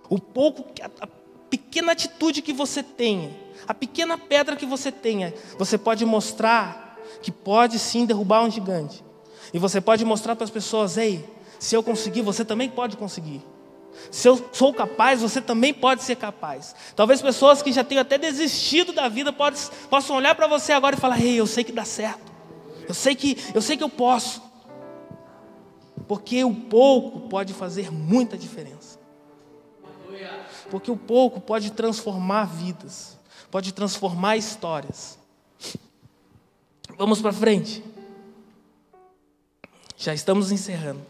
O pouco, a pequena atitude que você tenha, a pequena pedra que você tenha, você pode mostrar que pode sim derrubar um gigante. E você pode mostrar para as pessoas: ei, se eu conseguir, você também pode conseguir. Se eu sou capaz, você também pode ser capaz. Talvez pessoas que já tenham até desistido da vida possam olhar para você agora e falar: ei, eu sei que dá certo. Eu sei que eu sei que eu posso. Porque o pouco pode fazer muita diferença. Porque o pouco pode transformar vidas, pode transformar histórias. Vamos para frente. Já estamos encerrando.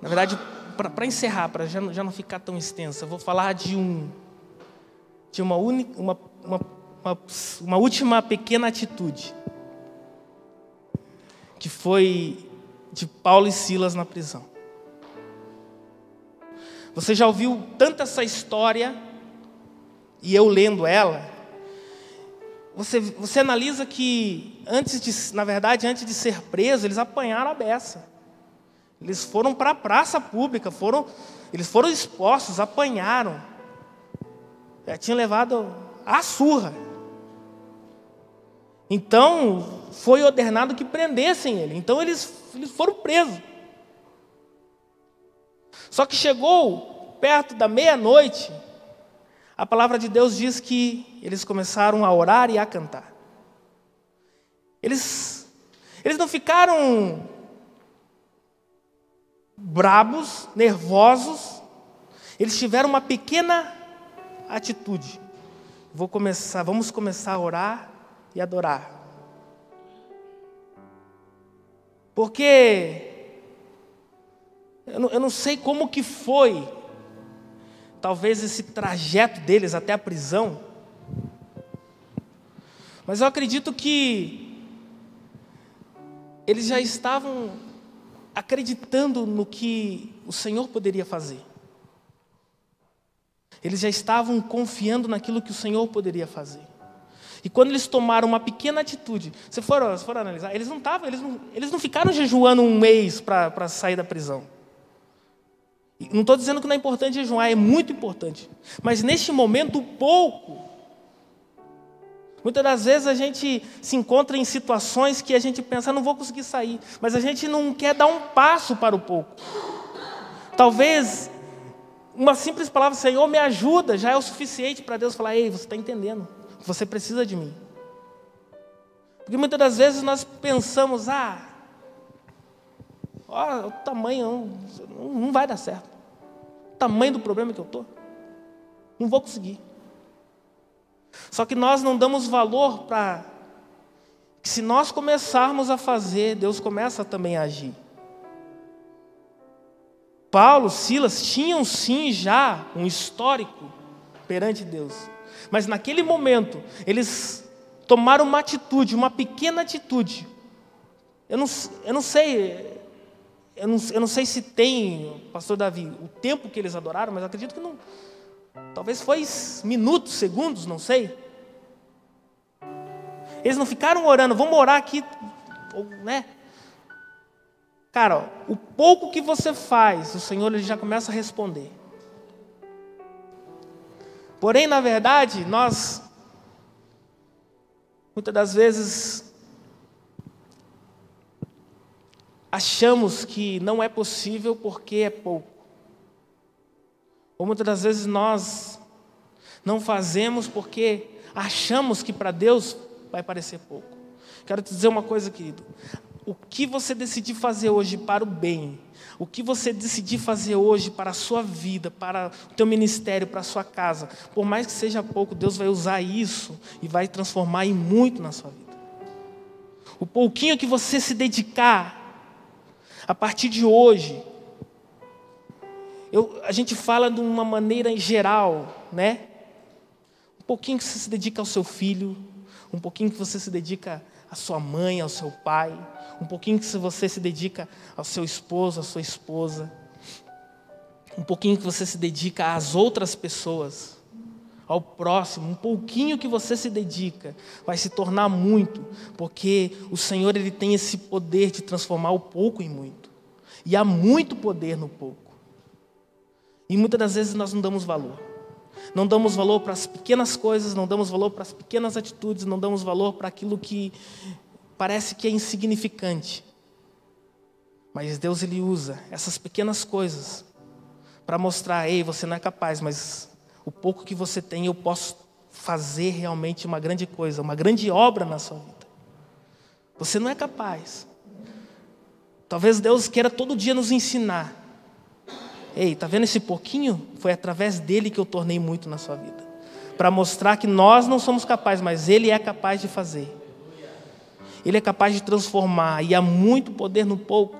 Na verdade, para encerrar, para já, já, não ficar tão extensa, vou falar de um de uma, única, uma, uma, uma, uma última pequena atitude que foi de Paulo e Silas na prisão. Você já ouviu tanta essa história e eu lendo ela, você, você analisa que, antes de, na verdade, antes de ser preso, eles apanharam a beça. Eles foram para a praça pública, foram, eles foram expostos, apanharam. Já tinha levado a surra. Então, foi ordenado que prendessem ele. Então, eles, eles foram presos. Só que chegou perto da meia-noite, a palavra de Deus diz que eles começaram a orar e a cantar. Eles, eles não ficaram brabos, nervosos, eles tiveram uma pequena atitude. Vou começar, vamos começar a orar e adorar. Porque eu não, eu não sei como que foi, talvez esse trajeto deles até a prisão, mas eu acredito que eles já estavam acreditando no que o Senhor poderia fazer. Eles já estavam confiando naquilo que o Senhor poderia fazer. E quando eles tomaram uma pequena atitude, se for, se for analisar, eles não estavam, eles não, eles não ficaram jejuando um mês para sair da prisão. Não estou dizendo que não é importante jejuar, é muito importante. Mas neste momento, pouco Muitas das vezes a gente se encontra em situações que a gente pensa, ah, não vou conseguir sair, mas a gente não quer dar um passo para o pouco. Talvez uma simples palavra, Senhor, me ajuda, já é o suficiente para Deus falar, ei, você está entendendo, você precisa de mim. Porque muitas das vezes nós pensamos, ah, ó, o tamanho não vai dar certo. Tamanho do problema que eu estou, não vou conseguir. Só que nós não damos valor para que se nós começarmos a fazer, Deus começa também a agir. Paulo, Silas tinham sim já um histórico perante Deus. Mas naquele momento, eles tomaram uma atitude, uma pequena atitude. Eu não, eu não sei, eu não, eu não sei se tem, pastor Davi, o tempo que eles adoraram, mas acredito que não, Talvez foi minutos, segundos, não sei. Eles não ficaram orando, vamos orar aqui, né? Cara, ó, o pouco que você faz, o Senhor ele já começa a responder. Porém, na verdade, nós muitas das vezes achamos que não é possível porque é pouco. Ou muitas das vezes nós não fazemos porque achamos que para Deus vai parecer pouco. Quero te dizer uma coisa, querido. O que você decidir fazer hoje para o bem, o que você decidir fazer hoje para a sua vida, para o teu ministério, para a sua casa, por mais que seja pouco, Deus vai usar isso e vai transformar em muito na sua vida. O pouquinho que você se dedicar, a partir de hoje, eu, a gente fala de uma maneira geral, né? Um pouquinho que você se dedica ao seu filho, um pouquinho que você se dedica à sua mãe, ao seu pai, um pouquinho que você se dedica ao seu esposo, à sua esposa, um pouquinho que você se dedica às outras pessoas, ao próximo, um pouquinho que você se dedica, vai se tornar muito, porque o Senhor ele tem esse poder de transformar o pouco em muito. E há muito poder no pouco. E muitas das vezes nós não damos valor. Não damos valor para as pequenas coisas, não damos valor para as pequenas atitudes, não damos valor para aquilo que parece que é insignificante. Mas Deus ele usa essas pequenas coisas para mostrar, ei, você não é capaz, mas o pouco que você tem eu posso fazer realmente uma grande coisa, uma grande obra na sua vida. Você não é capaz. Talvez Deus queira todo dia nos ensinar Ei, tá vendo esse pouquinho? Foi através dele que eu tornei muito na sua vida. Para mostrar que nós não somos capazes, mas ele é capaz de fazer. Ele é capaz de transformar e há muito poder no pouco.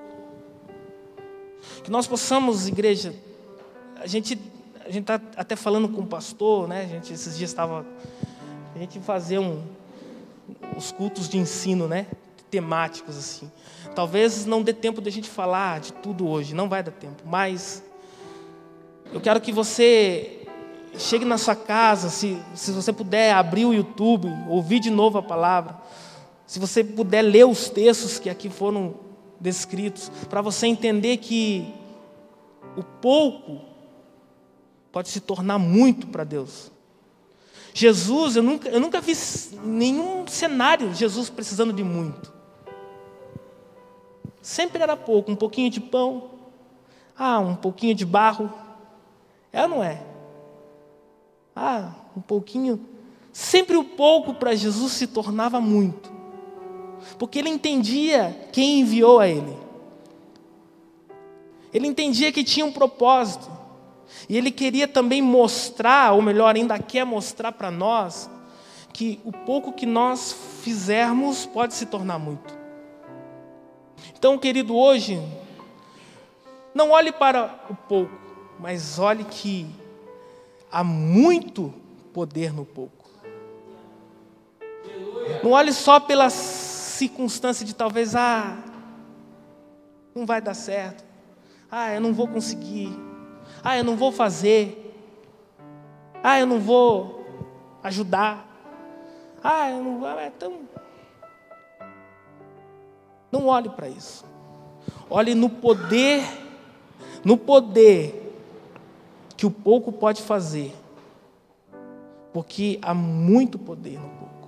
Que nós possamos, igreja, a gente a gente está até falando com o pastor, né? A gente esses dias estava a gente fazer um os cultos de ensino, né? Temáticos assim. Talvez não dê tempo de a gente falar de tudo hoje, não vai dar tempo, mas eu quero que você chegue na sua casa, se, se você puder abrir o YouTube, ouvir de novo a palavra, se você puder ler os textos que aqui foram descritos, para você entender que o pouco pode se tornar muito para Deus. Jesus, eu nunca, eu nunca vi nenhum cenário Jesus precisando de muito. Sempre era pouco, um pouquinho de pão, ah, um pouquinho de barro. É ou não é? Ah, um pouquinho. Sempre o pouco para Jesus se tornava muito. Porque ele entendia quem enviou a ele. Ele entendia que tinha um propósito. E ele queria também mostrar, ou melhor, ainda quer mostrar para nós, que o pouco que nós fizermos pode se tornar muito. Então, querido, hoje, não olhe para o pouco, mas olhe que há muito poder no pouco. Não olhe só pela circunstância de talvez, ah, não vai dar certo. Ah, eu não vou conseguir. Ah, eu não vou fazer. Ah, eu não vou ajudar. Ah, eu não vou. É tão. Não olhe para isso. Olhe no poder, no poder que o pouco pode fazer. Porque há muito poder no pouco.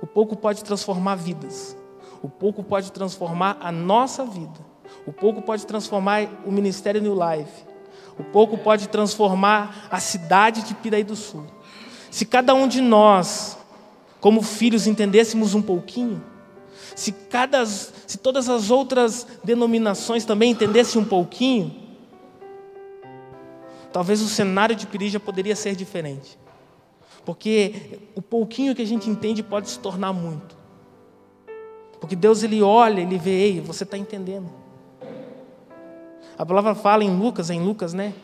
O pouco pode transformar vidas. O pouco pode transformar a nossa vida. O pouco pode transformar o Ministério New Life. O pouco pode transformar a cidade de Piraí do Sul. Se cada um de nós, como filhos, entendêssemos um pouquinho, se, cada, se todas as outras denominações também entendessem um pouquinho, talvez o cenário de Piri já poderia ser diferente. Porque o pouquinho que a gente entende pode se tornar muito. Porque Deus ele olha, ele vê, ei, você está entendendo. A palavra fala em Lucas, em Lucas, né?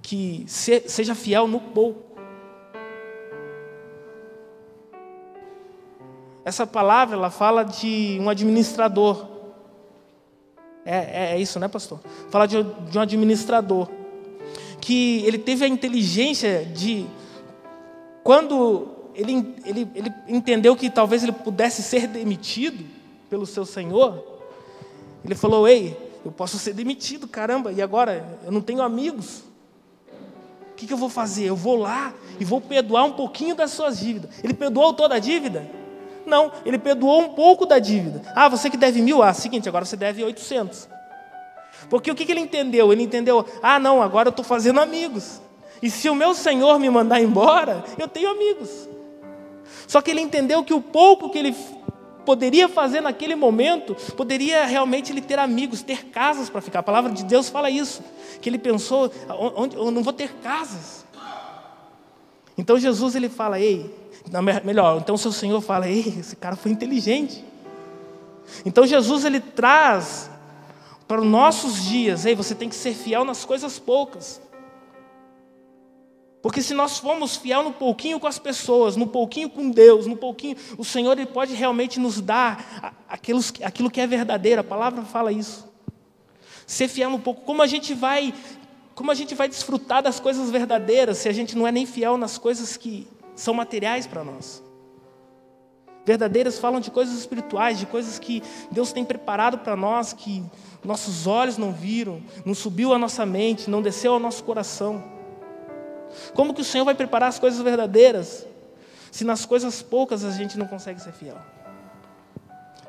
Que seja fiel no pouco. Essa palavra ela fala de um administrador. É, é, é isso, né, pastor? Fala de, de um administrador que ele teve a inteligência de quando ele, ele, ele entendeu que talvez ele pudesse ser demitido pelo seu senhor, ele falou: Ei, eu posso ser demitido, caramba, e agora eu não tenho amigos. O que, que eu vou fazer? Eu vou lá e vou perdoar um pouquinho das suas dívidas. Ele perdoou toda a dívida? Não, ele perdoou um pouco da dívida. Ah, você que deve mil, ah, seguinte, agora você deve oitocentos. Porque o que, que ele entendeu? Ele entendeu, ah, não, agora eu estou fazendo amigos. E se o meu Senhor me mandar embora, eu tenho amigos. Só que ele entendeu que o pouco que ele poderia fazer naquele momento, poderia realmente ele ter amigos, ter casas para ficar. A palavra de Deus fala isso, que ele pensou, onde eu não vou ter casas. Então Jesus ele fala, ei, não, melhor, então seu Senhor fala, ei, esse cara foi inteligente. Então Jesus ele traz para os nossos dias, ei, você tem que ser fiel nas coisas poucas. Porque se nós formos fiel no pouquinho com as pessoas, no pouquinho com Deus, no pouquinho, o Senhor ele pode realmente nos dar aquilo, que é verdadeiro. A palavra fala isso. Ser fiel no pouco. Como a gente vai, como a gente vai desfrutar das coisas verdadeiras se a gente não é nem fiel nas coisas que são materiais para nós? Verdadeiras falam de coisas espirituais, de coisas que Deus tem preparado para nós, que nossos olhos não viram, não subiu à nossa mente, não desceu ao nosso coração. Como que o Senhor vai preparar as coisas verdadeiras se nas coisas poucas a gente não consegue ser fiel?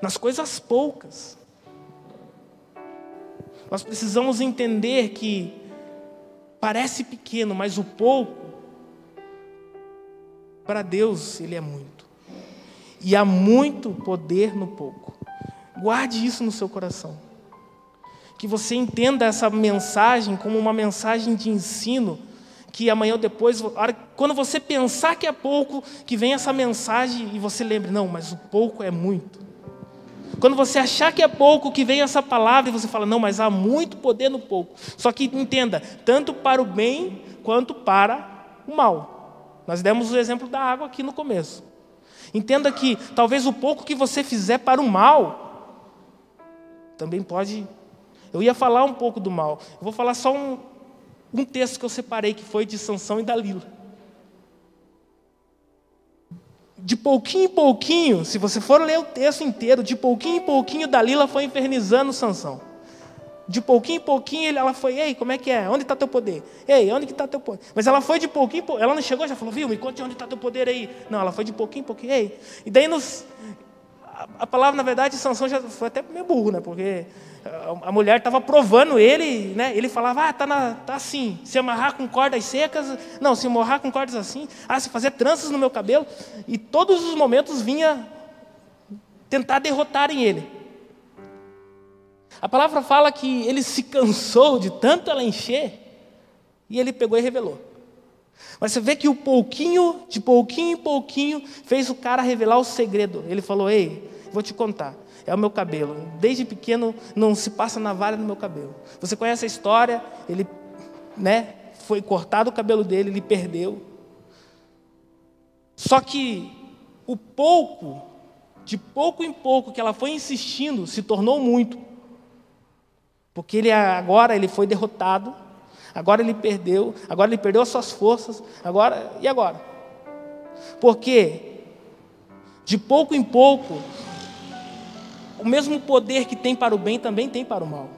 Nas coisas poucas. Nós precisamos entender que parece pequeno, mas o pouco, para Deus, Ele é muito. E há muito poder no pouco. Guarde isso no seu coração. Que você entenda essa mensagem como uma mensagem de ensino que amanhã ou depois, quando você pensar que é pouco, que vem essa mensagem e você lembre, não, mas o pouco é muito. Quando você achar que é pouco, que vem essa palavra e você fala, não, mas há muito poder no pouco. Só que entenda, tanto para o bem quanto para o mal. Nós demos o exemplo da água aqui no começo. Entenda que talvez o pouco que você fizer para o mal, também pode. Eu ia falar um pouco do mal. Eu vou falar só um, um texto que eu separei que foi de Sansão e Dalila. de pouquinho em pouquinho, se você for ler o texto inteiro, de pouquinho em pouquinho Dalila foi infernizando Sansão. De pouquinho em pouquinho ela foi, ei, como é que é? Onde está teu poder? Ei, onde que está teu poder? Mas ela foi de pouquinho em pouquinho, ela não chegou já falou, viu, me conte onde está teu poder aí. Não, ela foi de pouquinho em pouquinho, ei. E daí nos, a, palavra, na verdade, Sansão já foi até meio burro, né? Porque a mulher estava provando ele, né? Ele falava, ah, tá, na, tá assim, se amarrar com cordas secas, não, se amarrar com cordas assim, ah, se fazer tranças no meu cabelo, e todos os momentos vinha tentar derrotarem ele. A palavra fala que ele se cansou de tanto ela encher, e ele pegou e revelou. Mas você vê que o pouquinho, de pouquinho em pouquinho, fez o cara revelar o segredo. Ele falou: Ei, vou te contar é o meu cabelo. Desde pequeno não se passa navalha no meu cabelo. Você conhece a história? Ele, né, foi cortado o cabelo dele, ele perdeu. Só que o pouco, de pouco em pouco que ela foi insistindo, se tornou muito. Porque ele agora ele foi derrotado, agora ele perdeu, agora ele perdeu as suas forças, agora e agora? Porque de pouco em pouco o mesmo poder que tem para o bem também tem para o mal.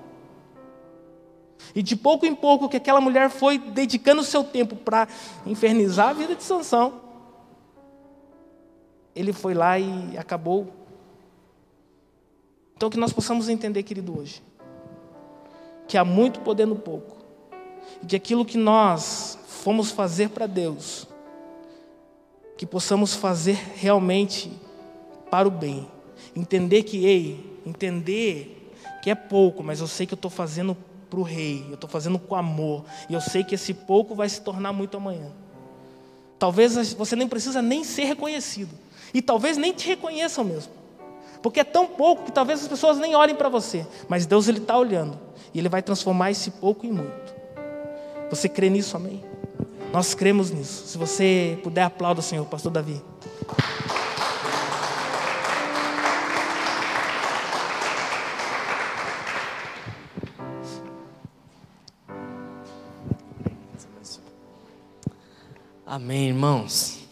E de pouco em pouco que aquela mulher foi dedicando o seu tempo para infernizar a vida de Sansão, ele foi lá e acabou. Então que nós possamos entender, querido, hoje, que há muito poder no pouco, e que aquilo que nós fomos fazer para Deus, que possamos fazer realmente para o bem Entender que, ei, entender que é pouco, mas eu sei que eu estou fazendo para o rei, eu estou fazendo com amor, e eu sei que esse pouco vai se tornar muito amanhã. Talvez você nem precisa nem ser reconhecido, e talvez nem te reconheçam mesmo, porque é tão pouco que talvez as pessoas nem olhem para você, mas Deus ele está olhando, e Ele vai transformar esse pouco em muito. Você crê nisso, amém? Nós cremos nisso. Se você puder, aplauda o Senhor, Pastor Davi. Amém, irmãos.